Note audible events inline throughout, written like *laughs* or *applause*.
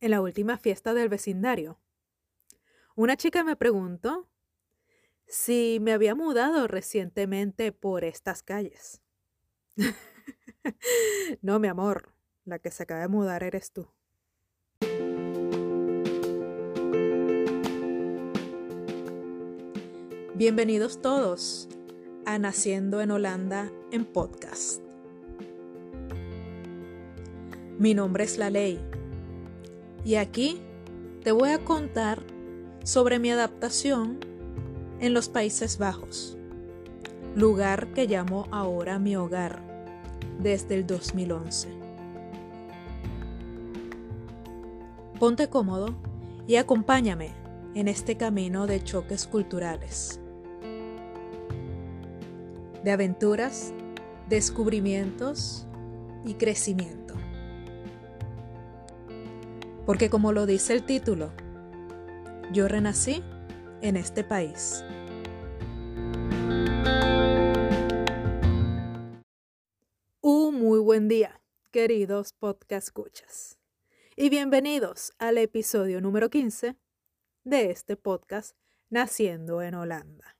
en la última fiesta del vecindario. Una chica me preguntó si me había mudado recientemente por estas calles. *laughs* no, mi amor, la que se acaba de mudar eres tú. Bienvenidos todos a Naciendo en Holanda en podcast. Mi nombre es La Ley y aquí te voy a contar sobre mi adaptación en los Países Bajos, lugar que llamo ahora mi hogar desde el 2011. Ponte cómodo y acompáñame en este camino de choques culturales, de aventuras, descubrimientos y crecimiento. Porque como lo dice el título, yo renací en este país. Un muy buen día, queridos podcast escuchas. Y bienvenidos al episodio número 15 de este podcast Naciendo en Holanda.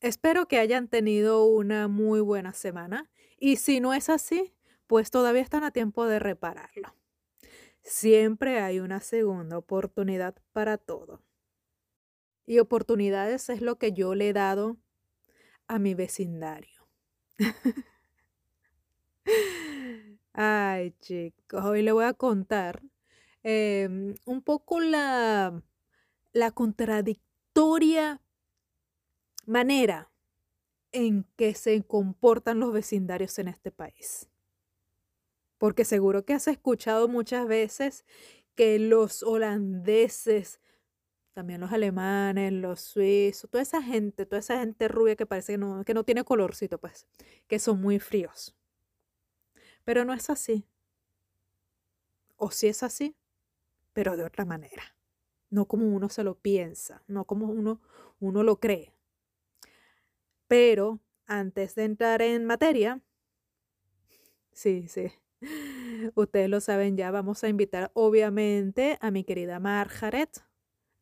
Espero que hayan tenido una muy buena semana y si no es así, pues todavía están a tiempo de repararlo. Siempre hay una segunda oportunidad para todo. Y oportunidades es lo que yo le he dado a mi vecindario. *laughs* Ay, chicos, hoy le voy a contar em, un poco la, la contradictoria manera en que se comportan los vecindarios en este país porque seguro que has escuchado muchas veces que los holandeses, también los alemanes, los suizos, toda esa gente, toda esa gente rubia que parece que no, que no tiene colorcito, pues, que son muy fríos. Pero no es así. O sí es así, pero de otra manera. No como uno se lo piensa, no como uno, uno lo cree. Pero antes de entrar en materia, sí, sí, Ustedes lo saben ya, vamos a invitar obviamente a mi querida Margaret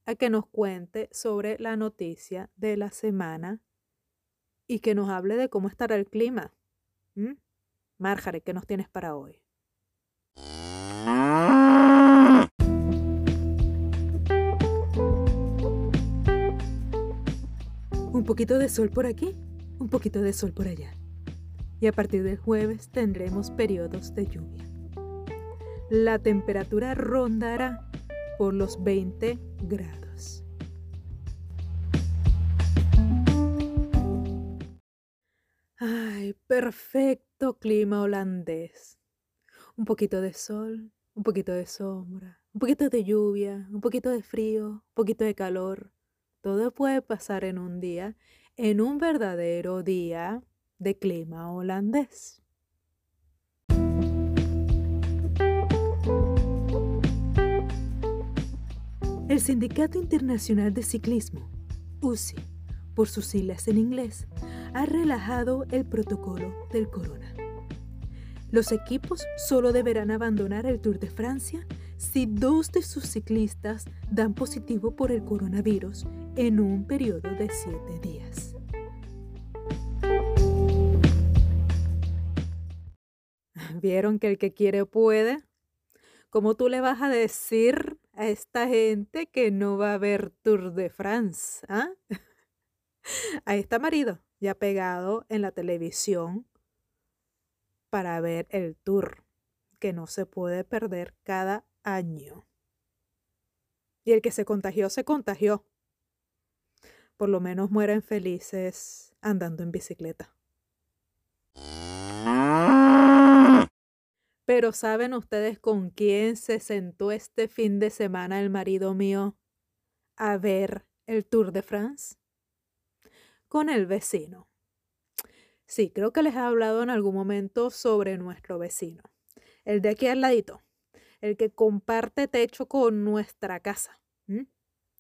a que nos cuente sobre la noticia de la semana y que nos hable de cómo estará el clima. Margaret, ¿qué nos tienes para hoy? Un poquito de sol por aquí, un poquito de sol por allá y a partir del jueves tendremos periodos de lluvia. La temperatura rondará por los 20 grados. Ay, perfecto clima holandés. Un poquito de sol, un poquito de sombra, un poquito de lluvia, un poquito de frío, un poquito de calor. Todo puede pasar en un día, en un verdadero día de clima holandés. El Sindicato Internacional de Ciclismo, UCI, por sus siglas en inglés, ha relajado el protocolo del corona. Los equipos solo deberán abandonar el Tour de Francia si dos de sus ciclistas dan positivo por el coronavirus en un periodo de siete días. *laughs* ¿Vieron que el que quiere puede? ¿Cómo tú le vas a decir a esta gente que no va a haber Tour de France? ¿ah? *laughs* Ahí está marido, ya pegado en la televisión para ver el tour que no se puede perder cada año. Y el que se contagió, se contagió. Por lo menos mueren felices andando en bicicleta. Pero ¿saben ustedes con quién se sentó este fin de semana el marido mío a ver el Tour de France? Con el vecino. Sí, creo que les he hablado en algún momento sobre nuestro vecino. El de aquí al ladito. El que comparte techo con nuestra casa.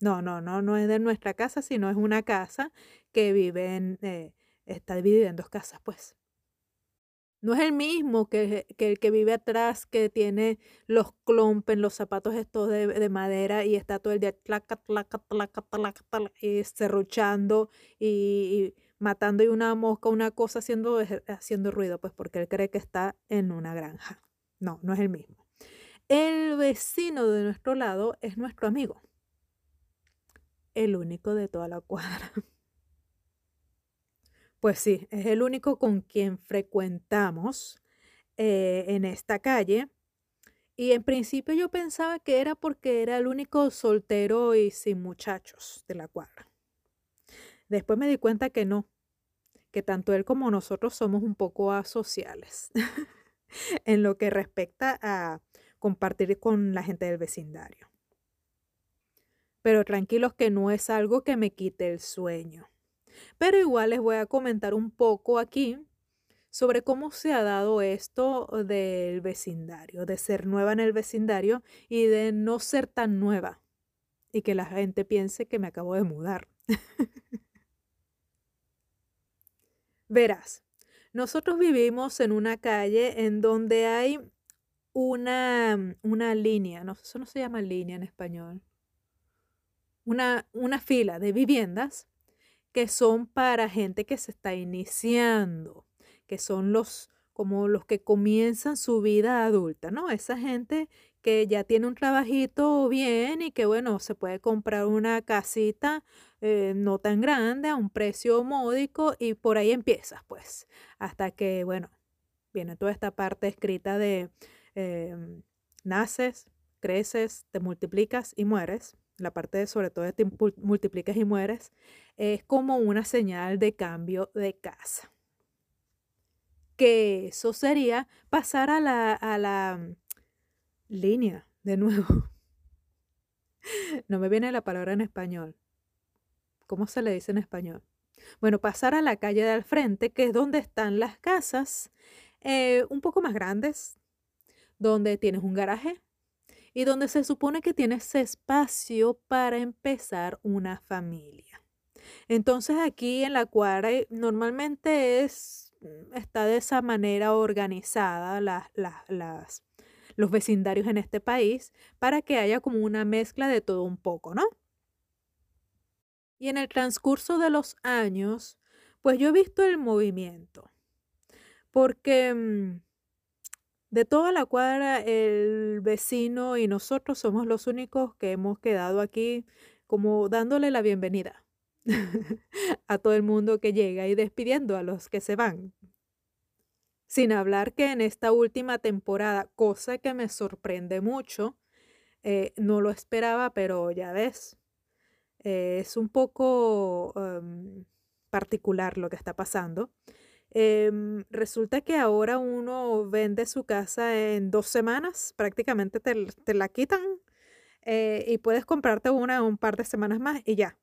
No, no, no, no es de nuestra casa, sino es una casa que vive en, eh, está dividida en dos casas, pues. No es el mismo que, el que vive atrás, que tiene los clompen, los zapatos estos de, madera y está todo el día tlaca, tlaca, tlaca, tlaca, y cerruchando y, matando y una mosca, una cosa haciendo, haciendo ruido, pues porque él cree que está en una granja. No, no es el mismo. El vecino de nuestro lado es nuestro amigo. El único de toda la cuadra. Pues sí, es el único con quien frecuentamos eh, en esta calle. Y en principio yo pensaba que era porque era el único soltero y sin muchachos de la cuadra. Después me di cuenta que no, que tanto él como nosotros somos un poco asociales *laughs* en lo que respecta a compartir con la gente del vecindario. Pero tranquilos que no es algo que me quite el sueño. Pero igual les voy a comentar un poco aquí sobre cómo se ha dado esto del vecindario, de ser nueva en el vecindario y de no ser tan nueva y que la gente piense que me acabo de mudar. *laughs* Verás, nosotros vivimos en una calle en donde hay una, una línea, no, eso no se llama línea en español, una, una fila de viviendas que son para gente que se está iniciando, que son los como los que comienzan su vida adulta, ¿no? Esa gente que ya tiene un trabajito bien y que, bueno, se puede comprar una casita eh, no tan grande a un precio módico y por ahí empiezas, pues, hasta que, bueno, viene toda esta parte escrita de em, naces, creces, te multiplicas y mueres la parte de sobre todo de te multiplicas y mueres, es como una señal de cambio de casa. Que eso sería pasar a la, a la mm, línea de nuevo. *laughs* No me viene la palabra en español. ¿Cómo se le dice en español? Bueno, pasar a la calle de al frente, que es donde están las casas eh, un poco más grandes, donde tienes un garaje, y donde se supone que tienes espacio para empezar una familia. Entonces aquí en la cuadra normalmente es, mm, está de esa manera organizada las, las, los vecindarios en este país para que haya como una mezcla de todo un poco, ¿no? Y en el transcurso de los años, pues yo he visto el movimiento, porque mm, de toda la cuadra, el vecino y nosotros somos los únicos que hemos quedado aquí como dándole la bienvenida *laughs* a todo el mundo que llega y despidiendo a los que se van. Sin hablar que en esta última temporada, cosa que me sorprende mucho, eh, no lo esperaba, pero ya ves, eh, es un poco em, particular lo que está pasando. Em, resulta que ahora uno vende su casa en dos semanas, prácticamente te, la quitan eh, y puedes comprarte una un par de semanas más y ya.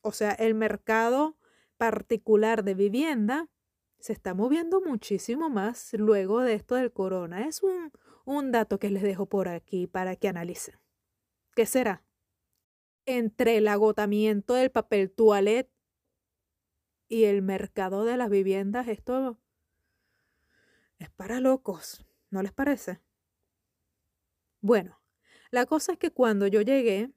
O sea, el mercado particular de vivienda se está moviendo muchísimo más luego de esto del corona. Es un, un dato que les dejo por aquí para que analicen. ¿Qué será? Entre el agotamiento del papel toilette y el mercado de las viviendas, esto es para locos, ¿no les parece? Bueno, la cosa es que cuando yo llegué,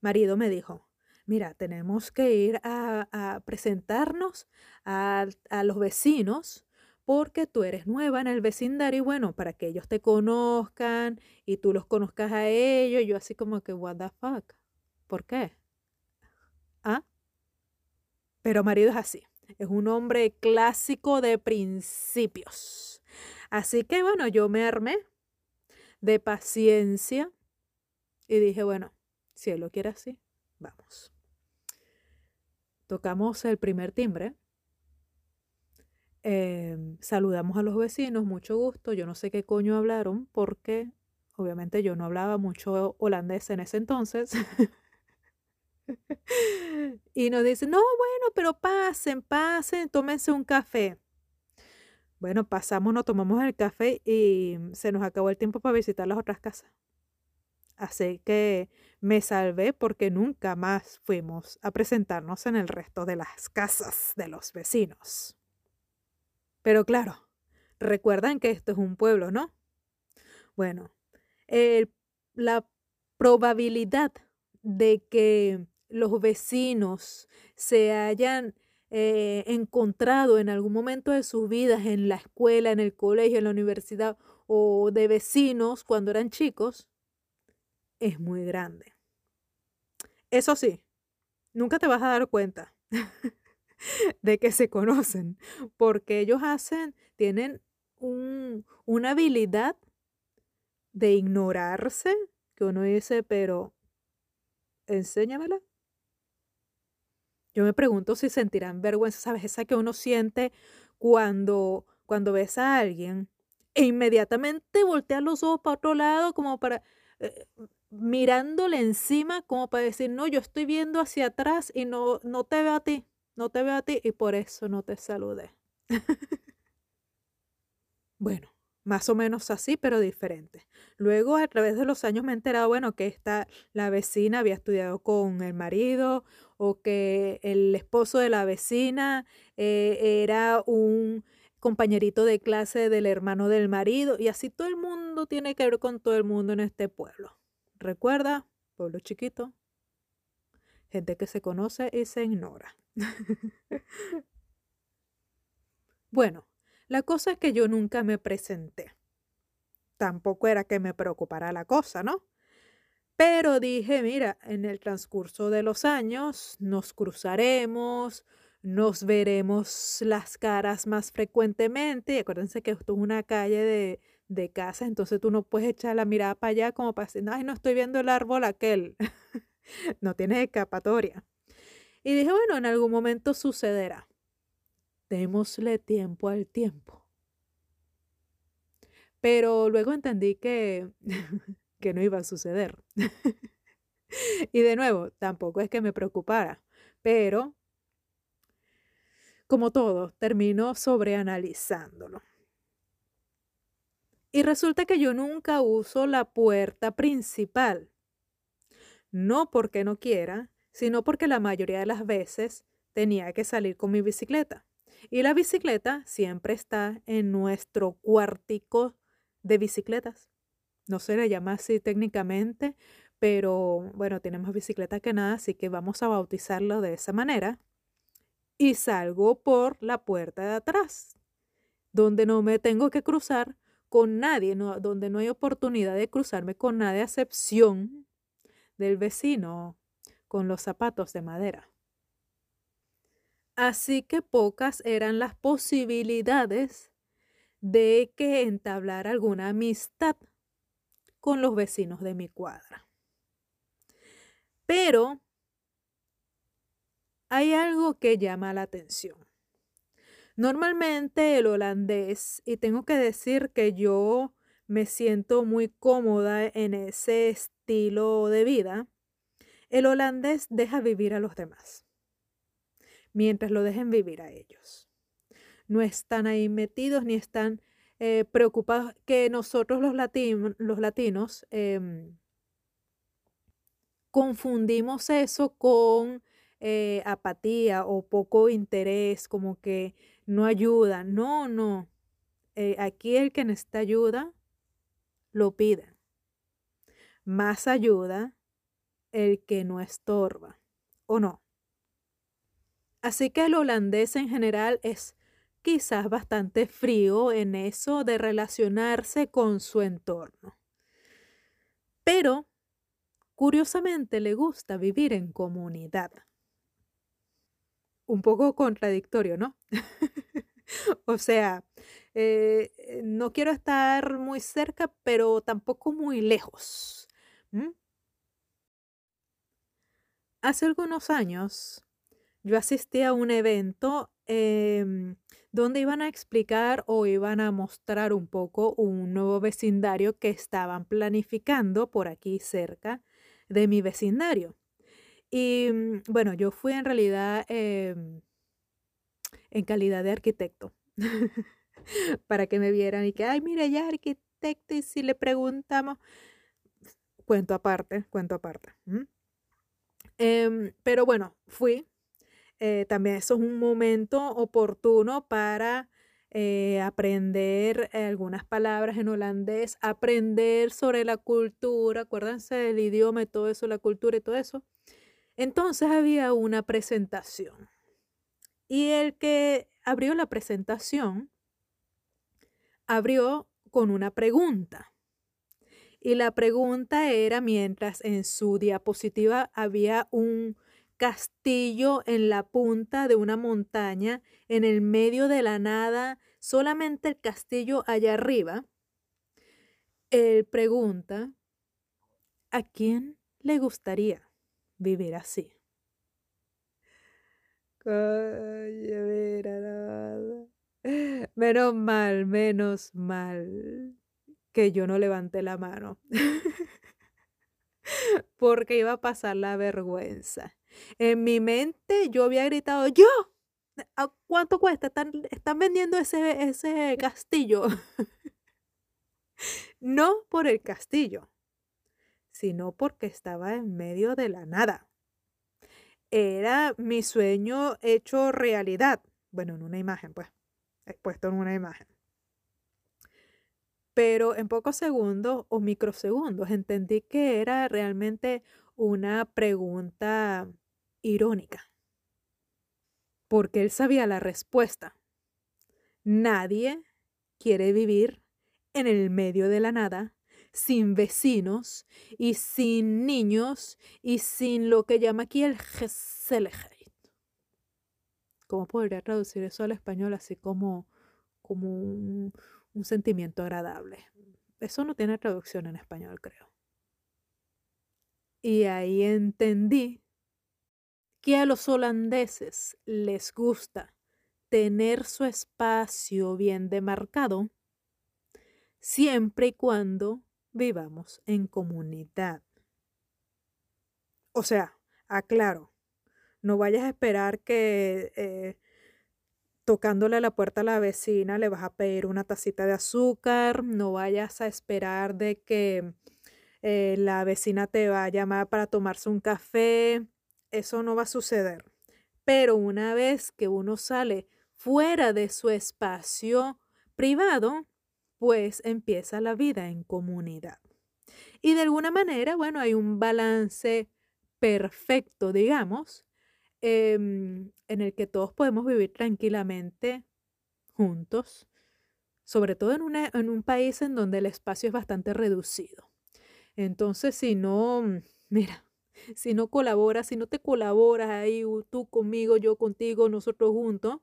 marido me dijo, mira, tenemos que ir a, presentarnos a, a, los vecinos porque tú eres nueva en el vecindario y bueno, para que ellos te conozcan y tú los conozcas a ellos, yo así como que, what the fuck, ¿por qué? ¿Ah? Pero marido es así, es un hombre clásico de principios. Así que bueno, yo me armé de paciencia y dije, bueno, si él lo quiere así, vamos. Tocamos el primer timbre. Em, saludamos a los vecinos, mucho gusto. Yo no sé qué coño hablaron porque obviamente yo no hablaba mucho holandés en ese entonces. *laughs* *laughs* y nos dicen, no, bueno, pero pasen, pasen, tómense un café. Bueno, pasamos, nos tomamos el café y se nos acabó el tiempo para visitar las otras casas. Así que me salvé porque nunca más fuimos a presentarnos en el resto de las casas de los vecinos. Pero claro, recuerdan que esto es un pueblo, ¿no? Bueno, la probabilidad de que los vecinos se hayan eh, encontrado en algún momento de sus vidas en la escuela, en el colegio, en la universidad o de vecinos cuando eran chicos, es muy grande. Eso sí, nunca te vas a dar cuenta *laughs* de que se conocen, porque ellos hacen, tienen una habilidad de ignorarse, que uno dice, pero enséñamela. Yo me pregunto si sentirán vergüenza, ¿sabes? Esa que uno siente cuando, cuando ves a alguien e inmediatamente voltea los ojos para otro lado como para... Eh, mirándole encima como para decir, no, yo estoy viendo hacia atrás y no, no te veo a ti, no te veo a ti y por eso no te saludé. *laughs* bueno, más o menos así, pero diferente. Luego, a través de los años me he enterado, bueno, que esta, la vecina había estudiado con el marido o que el esposo de la vecina eh, era un compañerito de clase del hermano del marido y así todo el mundo tiene que ver con todo el mundo en este pueblo. Recuerda, pueblo chiquito, gente que se conoce y se ignora. *laughs* bueno, la cosa es que yo nunca me presenté. Tampoco era que me preocupara la cosa, ¿no? Pero dije, mira, en el transcurso de los años nos cruzaremos, nos veremos las caras más frecuentemente. Y acuérdense que esto es una calle de, de casa, entonces tú no puedes echar la mirada para allá como para decir, ay, no estoy viendo el árbol aquel. *laughs* no tienes escapatoria. Y dije, bueno, en algún momento sucederá. Démosle tiempo al tiempo. Pero luego entendí que, *laughs* que no iba a suceder. *laughs* y de nuevo, tampoco es que me preocupara, pero como todo, termino sobreanalizándolo. Y resulta que yo nunca uso la puerta principal. No porque no quiera, sino porque la mayoría de las veces tenía que salir con mi bicicleta. Y la bicicleta siempre está en nuestro cuartico de bicicletas. No se le llama así técnicamente, pero bueno, tenemos bicicleta que nada, así que vamos a bautizarlo de esa manera. Y salgo por la puerta de atrás, donde no me tengo que cruzar con nadie, donde no hay oportunidad de cruzarme con nadie a excepción del vecino con los zapatos de madera. Así que pocas eran las posibilidades de que entablar alguna amistad con los vecinos de mi cuadra. Pero hay algo que llama la atención. Normalmente el holandés, y tengo que decir que yo me siento muy cómoda en ese estilo de vida, el holandés deja vivir a los demás, mientras lo dejen vivir a ellos. No están ahí metidos ni están eh, preocupados que nosotros los, los latinos em, confundimos eso con eh, apatía o poco interés, como que no ayuda. No, no. Eh, aquí el que necesita ayuda lo pide. Más ayuda el que no estorba, ¿o no? Así que el holandés en general es quizás bastante frío en eso de relacionarse con su entorno. Pero, curiosamente, le gusta vivir en comunidad un poco contradictorio, ¿no? *laughs* o sea, eh, eh, no quiero estar muy cerca, pero tampoco muy lejos. Hace algunos años yo asistí a un evento em, donde iban a explicar o iban a mostrar un poco un nuevo vecindario que estaban planificando por aquí cerca de mi vecindario. Y mm, bueno, yo fui en realidad em, en calidad de arquitecto *laughs* para que me vieran y que, ay, mira, ya arquitecto y si le preguntamos, cuento aparte, cuento aparte. Em, pero bueno, fui. Eh, también eso es un momento oportuno para eh, aprender algunas palabras en holandés, aprender sobre la cultura, acuérdense del idioma y todo eso, la cultura y todo eso. Entonces había una presentación. Y el que abrió la presentación abrió con una pregunta. Y la pregunta era, mientras en su diapositiva había un castillo en la punta de una montaña, en el medio de la nada, solamente el castillo allá arriba, él pregunta, ¿a quién le gustaría vivir así? Menos mal, menos mal que yo no levanté la mano. *laughs* *laughs* Porque iba a pasar la vergüenza. En mi mente yo había gritado, yo, ¿a cuánto cuesta? Están, están vendiendo ese, ese castillo. *laughs* no por el castillo, sino porque estaba en medio de la nada. Era mi sueño hecho realidad. Bueno, en una imagen, pues puesto en una imagen. Pero en pocos segundos o microsegundos entendí que era realmente una pregunta irónica. Porque él sabía la respuesta. Nadie quiere vivir en el medio de la nada, sin vecinos y sin niños y sin lo que llama aquí el Geselege. ¿Cómo podría traducir eso al español así como, como un, un sentimiento agradable? Eso no tiene traducción en español, creo. Y ahí entendí que a los holandeses les gusta tener su espacio bien demarcado siempre y cuando vivamos en comunidad. O sea, aclaro, no vayas a esperar que eh, tocándole la puerta a la vecina le vas a pedir una tacita de azúcar. No vayas a esperar de que eh, la vecina te va a llamar para tomarse un café. Eso no va a suceder. Pero una vez que uno sale fuera de su espacio privado, pues empieza la vida en comunidad. Y de alguna manera, bueno, hay un balance perfecto, digamos, Em, en el que todos podemos vivir tranquilamente juntos, sobre todo en, una, en un país en donde el espacio es bastante reducido. Entonces, si no, mm, *laughs* mira, si no colaboras, si no te colaboras ahí, tú conmigo, yo contigo, nosotros juntos,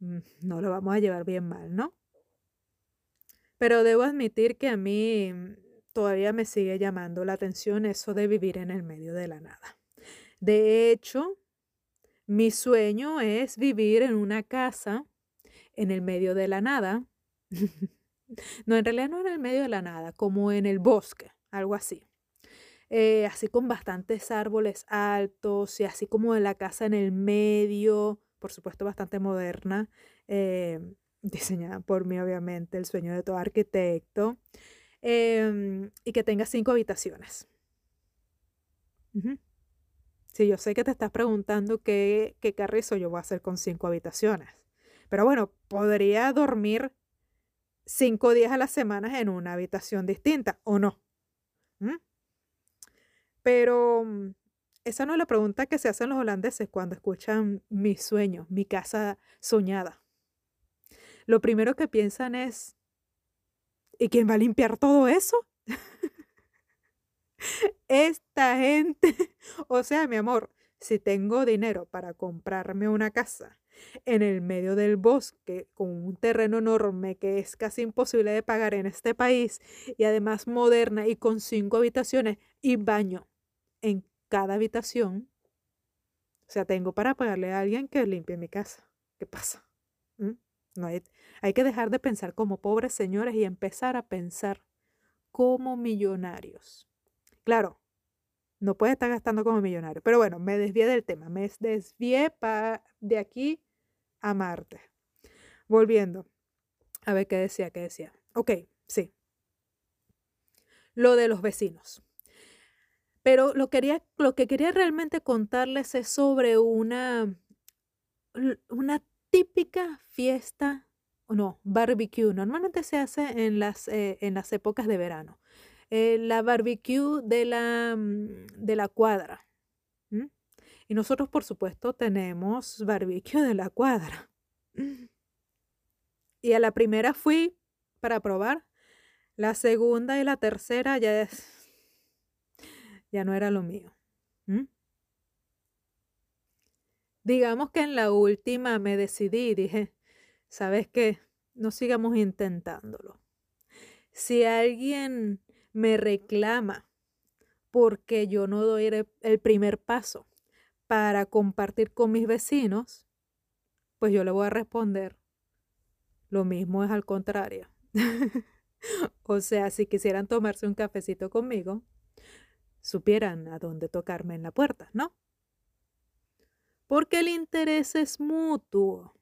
mm, no lo vamos a llevar bien mal, ¿no? Pero debo admitir que a mí mm, todavía me sigue llamando la atención eso de vivir en el medio de la nada. De hecho, mi sueño es vivir en una casa en el medio de la nada. *laughs* no, en realidad no en el medio de la nada, como en el bosque, algo así. Eh, así con bastantes árboles altos y así como en la casa en el medio, por supuesto bastante moderna, eh, *laughs* diseñada por mí obviamente, el sueño de todo arquitecto, em, y que tenga cinco habitaciones. Sí, yo sé que te estás preguntando qué, qué carrizo yo voy a hacer con cinco habitaciones. Pero bueno, podría dormir cinco días a la semana en una habitación distinta, ¿o no? ¿Mm? Pero mm, esa no es la pregunta que se hacen los holandeses cuando escuchan mi sueño, mi casa soñada. Lo primero que piensan es, ¿y quién va a limpiar todo eso? *laughs* Esta gente, o sea, mi amor, si tengo dinero para comprarme una casa en el medio del bosque con un terreno enorme que es casi imposible de pagar en este país y además moderna y con cinco habitaciones y baño en cada habitación, o sea, tengo para pagarle a alguien que limpie mi casa. ¿Qué pasa? ¿Mm? No hay, hay que dejar de pensar como pobres señores y empezar a pensar como millonarios. Claro, no puede estar gastando como millonario. Pero bueno, me desvié del tema. Me desvié de aquí a Marte. Volviendo. A ver qué decía, qué decía. Ok, sí. Lo de los vecinos. Pero lo, quería, lo que quería realmente contarles es sobre una, una típica fiesta no, barbecue. Normalmente se hace en las, eh, en las épocas de verano. Eh, la barbecue de la, mm, de la cuadra. Y nosotros, por supuesto, tenemos barbecue de la cuadra. *laughs* Y a la primera fui para probar. La segunda y la tercera ya es, ya no era lo mío. Digamos que en la última me decidí y dije, ¿sabes qué? No sigamos intentándolo. Si alguien me reclama porque yo no doy el primer paso para compartir con mis vecinos, pues yo le voy a responder, lo mismo es al contrario. *laughs* o sea, si quisieran tomarse un cafecito conmigo, supieran a dónde tocarme en la puerta, ¿no? Porque el interés es mutuo.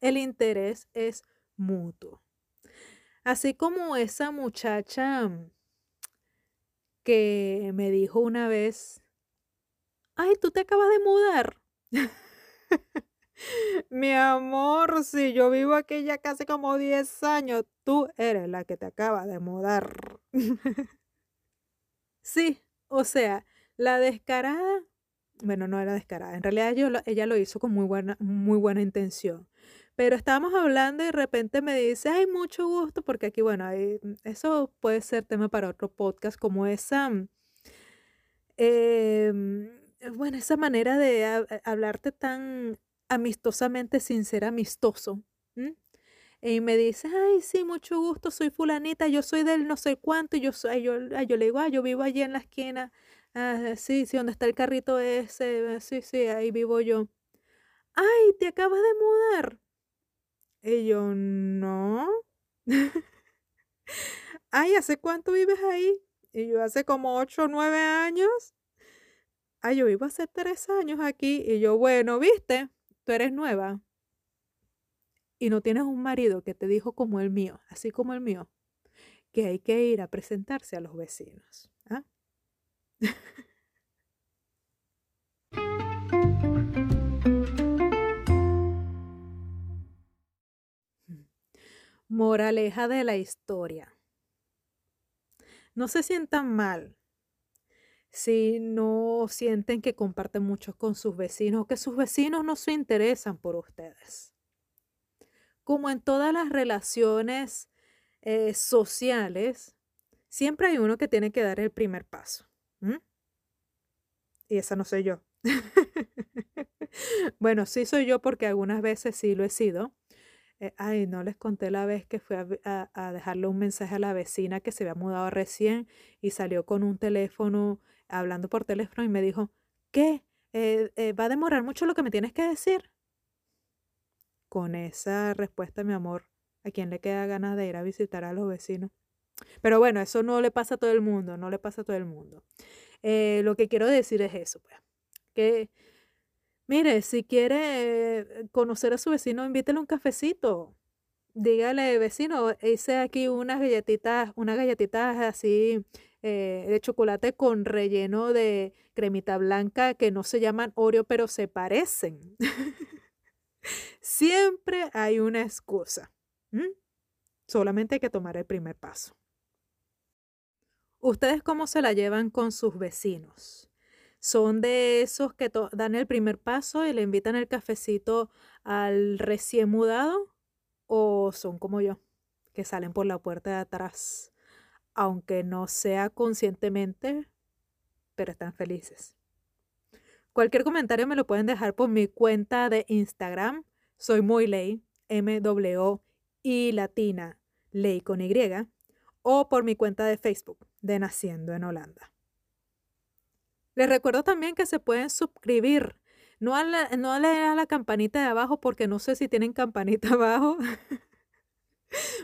El interés es mutuo. Así como esa muchacha que me dijo una vez, ay, tú te acabas de mudar. *laughs* Mi amor, si yo vivo aquí ya casi como 10 años, tú eres la que te acaba de mudar. *laughs* sí, o sea, la descarada bueno, no era descarada. En realidad yo ella lo hizo con muy buena, muy buena intención. Pero estábamos hablando y de repente me dice, ay, mucho gusto, porque aquí, bueno, mm, eso puede ser tema para otro podcast, como esa, mm, em, bueno, esa manera de hablarte tan amistosamente sin ser amistoso. Y me dice, ay, sí, mucho gusto, soy fulanita, yo soy del no sé cuánto, y yo soy, yo, yo le digo, ah, yo vivo allí en la esquina Ah, sí, sí, donde está el carrito ese, sí, sí, ahí vivo yo. Ay, ¿te acabas de mudar? Y yo, no. *laughs* Ay, ¿hace cuánto vives ahí? Y yo, hace como ocho o nueve años. Ay, yo vivo hace tres años aquí. Y yo, bueno, viste, tú eres nueva. Y no tienes un marido que te dijo como el mío, así como el mío, que hay que ir a presentarse a los vecinos. ¿ah? *laughs* Moraleja de la historia. No se sientan mal si no sienten que comparten mucho con sus vecinos que sus vecinos no se interesan por ustedes. Como en todas las relaciones eh, sociales, siempre hay uno que tiene que dar el primer paso. Y esa no soy yo. *laughs* bueno, sí soy yo porque algunas veces sí lo he sido. Eh, ay, no les conté la vez que fui a, dejarle un mensaje a la vecina que se había mudado recién y salió con un teléfono, hablando por teléfono y me dijo, ¿qué? Eh, eh, ¿Va a demorar mucho lo que me tienes que decir? Con esa respuesta, mi amor, ¿a quién le queda ganas de ir a visitar a los vecinos? Pero bueno, eso no le pasa a todo el mundo, no le pasa a todo el mundo. Lo que quiero decir es eso, pues, que, mire, si quiere conocer a su vecino, invítele un cafecito. Dígale, vecino, hice aquí unas galletitas, unas galletitas así eh, de chocolate con relleno de cremita blanca que no se llaman Oreo, pero se parecen. *laughs* Siempre hay una excusa. Solamente hay que tomar el primer paso. ¿Ustedes cómo se la llevan con sus vecinos? ¿Son de esos que dan el primer paso y le invitan el cafecito al recién mudado? ¿O son como yo, que salen por la puerta de atrás, aunque no sea conscientemente, pero están felices? Cualquier comentario me lo pueden dejar por mi cuenta de Instagram. Soy muy ley, M W I latina, ley con Y o por mi cuenta de Facebook de Naciendo en Holanda. Les recuerdo también que se pueden suscribir. No, a la, no a la campanita de abajo porque no sé si tienen campanita *laughs* abajo,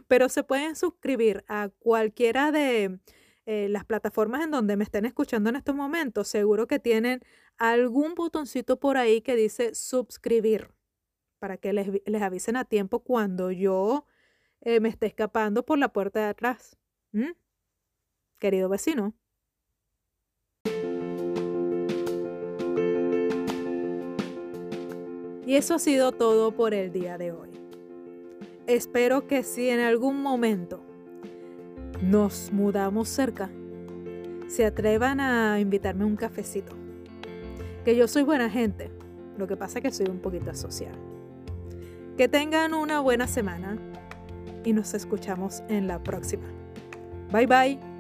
pero se pueden suscribir a cualquiera de eh, las plataformas en donde me estén escuchando en estos momentos. Seguro que tienen algún botoncito por ahí que dice suscribir para que les, les avisen a tiempo cuando yo eh, me esté escapando por la puerta de atrás. ¿Mm? Querido vecino. Y eso ha sido todo por el día de hoy. espero que si en algún momento nos mudamos cerca, se atrevan a invitarme un cafecito. Que yo soy buena gente, lo que pasa es que soy un poquito asocial. Que tengan una buena semana y nos escuchamos en la próxima. Bye bye.